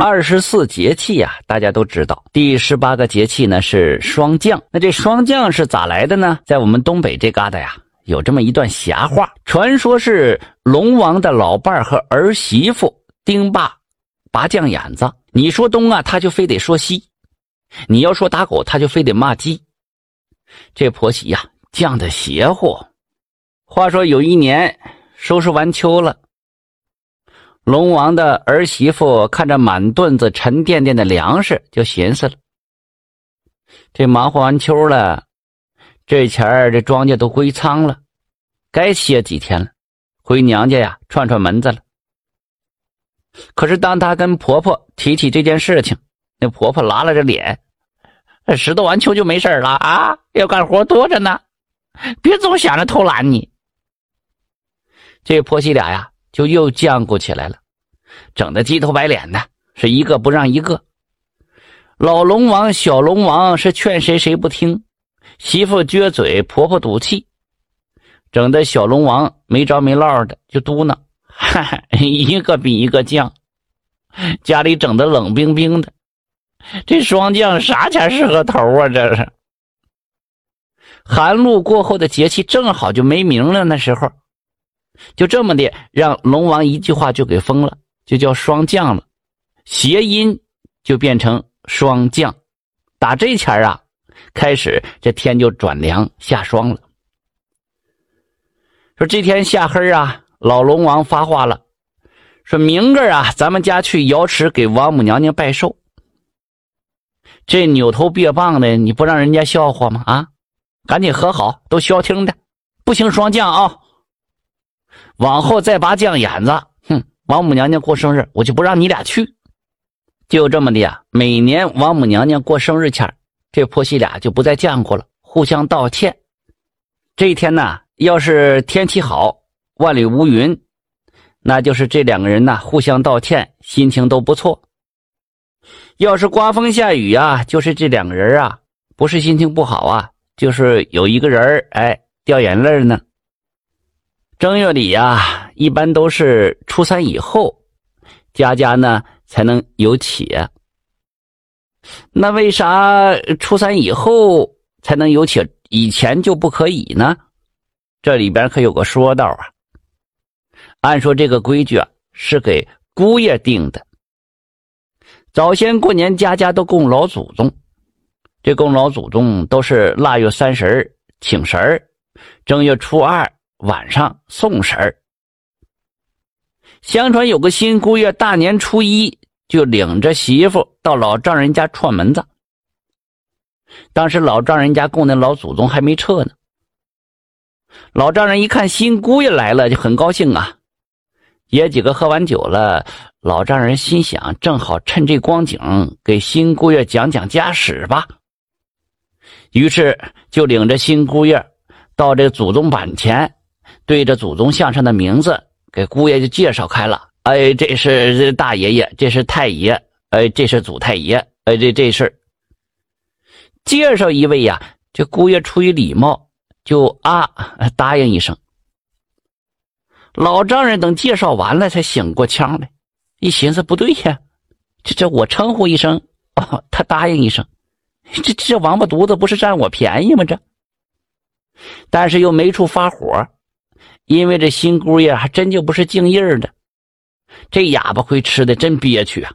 二十四节气呀，大家都知道。第十八个节气呢是霜降。那这霜降是咋来的呢？在我们东北这旮瘩呀，有这么一段瞎话，传说是龙王的老伴和儿媳妇丁霸拔将眼子。你说东啊，他就非得说西；你要说打狗，他就非得骂鸡。这婆媳呀，犟的邪乎。话说有一年收拾完秋了。龙王的儿媳妇看着满墩子沉甸甸的粮食，就寻思了：这忙活完秋了，这前儿这庄稼都归仓了，该歇几天了，回娘家呀串串门子了。可是当他跟婆婆提起这件事情，那婆婆拉了着脸：“拾掇完秋就没事了啊，要干活多着呢，别总想着偷懒你。”这婆媳俩呀。就又犟过起来了，整的鸡头白脸的，是一个不让一个。老龙王、小龙王是劝谁谁不听，媳妇撅嘴，婆婆赌气，整的小龙王没着没落的就嘟囔：“哈，一个比一个犟，家里整的冷冰冰的。这霜降啥前是个头啊？这是寒露过后的节气，正好就没名了。那时候。”就这么的，让龙王一句话就给封了，就叫霜降了，谐音就变成霜降。打这前啊，开始这天就转凉下霜了。说这天下黑啊，老龙王发话了，说明个啊，咱们家去瑶池给王母娘娘拜寿。这扭头别棒的，你不让人家笑话吗？啊，赶紧和好，都消停的，不行霜降啊。往后再拔犟眼子，哼！王母娘娘过生日，我就不让你俩去。就这么的呀，每年王母娘娘过生日前，这婆媳俩就不再犟过了，互相道歉。这一天呢，要是天气好，万里无云，那就是这两个人呢互相道歉，心情都不错。要是刮风下雨啊，就是这两个人啊，不是心情不好啊，就是有一个人哎掉眼泪呢。正月里呀，一般都是初三以后，家家呢才能有且。那为啥初三以后才能有且，以前就不可以呢？这里边可有个说道啊。按说这个规矩啊，是给姑爷定的。早先过年，家家都供老祖宗，这供老祖宗都是腊月三十请神正月初二。晚上送神儿，相传有个新姑爷大年初一就领着媳妇到老丈人家串门子。当时老丈人家供的老祖宗还没撤呢。老丈人一看新姑爷来了，就很高兴啊。爷几个喝完酒了，老丈人心想，正好趁这光景给新姑爷讲讲家史吧。于是就领着新姑爷到这祖宗板前。对着祖宗像上的名字，给姑爷就介绍开了。哎，这是大爷爷，这是太爷，哎，这是祖太爷，哎，这这是介绍一位呀。这姑爷出于礼貌，就啊答应一声。老丈人等介绍完了，才醒过腔来，一寻思不对呀，这这我称呼一声，哦，他答应一声，这这王八犊子不是占我便宜吗？这，但是又没处发火。因为这新姑爷还真就不是静音儿的，这哑巴亏吃的真憋屈啊！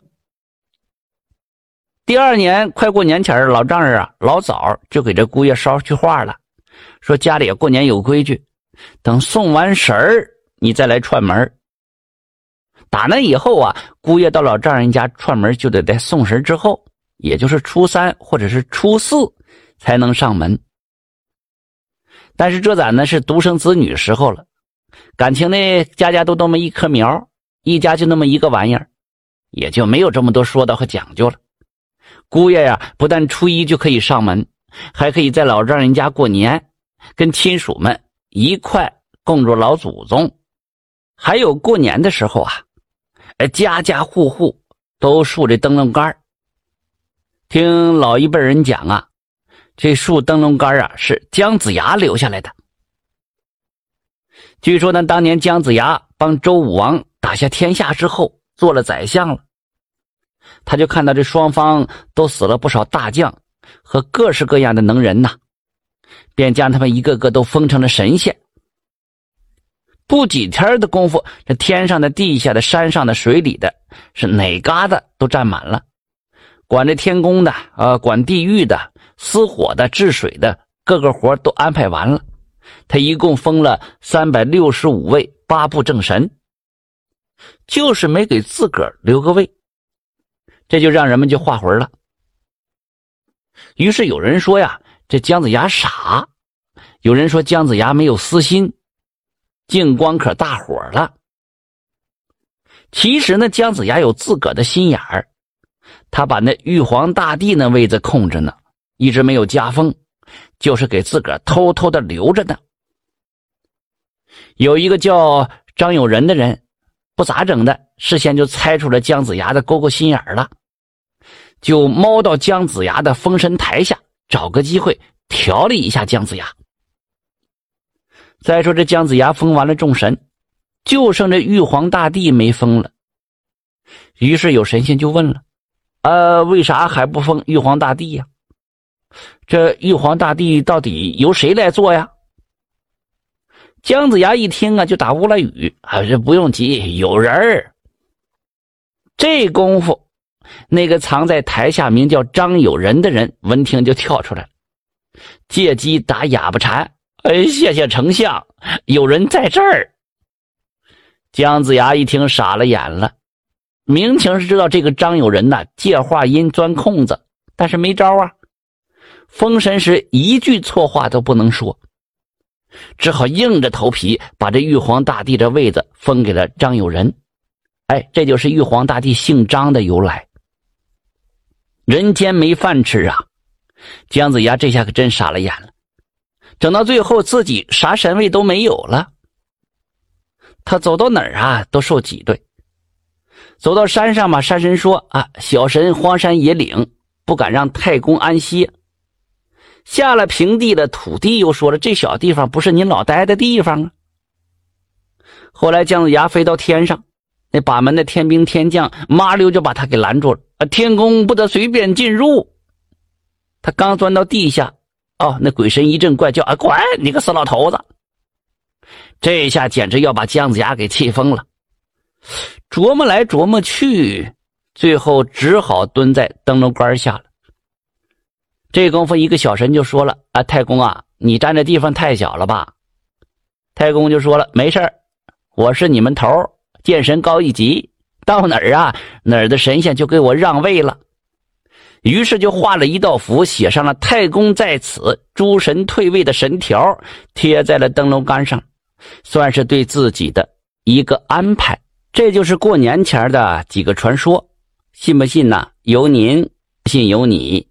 第二年快过年前老丈人啊老早就给这姑爷捎去话了，说家里过年有规矩，等送完神儿你再来串门。打那以后啊，姑爷到老丈人家串门就得在送神之后，也就是初三或者是初四才能上门。但是这咱呢是独生子女时候了。感情呢，家家都那么一棵苗，一家就那么一个玩意儿，也就没有这么多说道和讲究了。姑爷呀，不但初一就可以上门，还可以在老丈人家过年，跟亲属们一块供着老祖宗。还有过年的时候啊，家家户户都竖着灯笼杆听老一辈人讲啊，这竖灯笼杆啊是姜子牙留下来的。据说呢，当年姜子牙帮周武王打下天下之后，做了宰相了，他就看到这双方都死了不少大将和各式各样的能人呐，便将他们一个个都封成了神仙。不几天的功夫，这天上的、地下的、山上的、水里的，是哪嘎达都占满了。管这天宫的，呃，管地狱的、司火的、治水的，各个活都安排完了。他一共封了三百六十五位八部正神，就是没给自个儿留个位，这就让人们就画魂了。于是有人说呀，这姜子牙傻；有人说姜子牙没有私心。净光可大伙了。其实呢，姜子牙有自个儿的心眼儿，他把那玉皇大帝那位子空着呢，一直没有加封，就是给自个儿偷偷的留着呢。有一个叫张友仁的人，不咋整的，事先就猜出了姜子牙的勾勾心眼了，就猫到姜子牙的封神台下，找个机会调理一下姜子牙。再说这姜子牙封完了众神，就剩这玉皇大帝没封了。于是有神仙就问了：“呃，为啥还不封玉皇大帝呀？这玉皇大帝到底由谁来做呀？”姜子牙一听啊，就打乌拉语：“啊，这不用急，有人儿。”这功夫，那个藏在台下名叫张友仁的人闻听就跳出来了，借机打哑巴禅。哎，谢谢丞相，有人在这儿。姜子牙一听傻了眼了，明情是知道这个张友仁呐借话音钻空子，但是没招啊。封神时一句错话都不能说，只好硬着头皮把这玉皇大帝的位子封给了张友仁。哎，这就是玉皇大帝姓张的由来。人间没饭吃啊！姜子牙这下可真傻了眼了。整到最后，自己啥神位都没有了。他走到哪儿啊，都受挤兑。走到山上嘛，山神说：“啊，小神荒山野岭，不敢让太公安歇。”下了平地的土地又说了：“这小地方不是您老待的地方啊。”后来姜子牙飞到天上，那把门的天兵天将麻溜就把他给拦住了：“啊，天宫不得随便进入。”他刚钻到地下。哦，那鬼神一阵怪叫啊！滚，你个死老头子！这下简直要把姜子牙给气疯了。琢磨来琢磨去，最后只好蹲在灯笼杆下了。这功夫，一个小神就说了：“啊，太公啊，你站的地方太小了吧？”太公就说了：“没事我是你们头，见神高一级，到哪儿啊，哪儿的神仙就给我让位了。”于是就画了一道符，写上了“太公在此，诸神退位”的神条，贴在了灯笼杆上，算是对自己的一个安排。这就是过年前的几个传说，信不信呢？由您，信由你。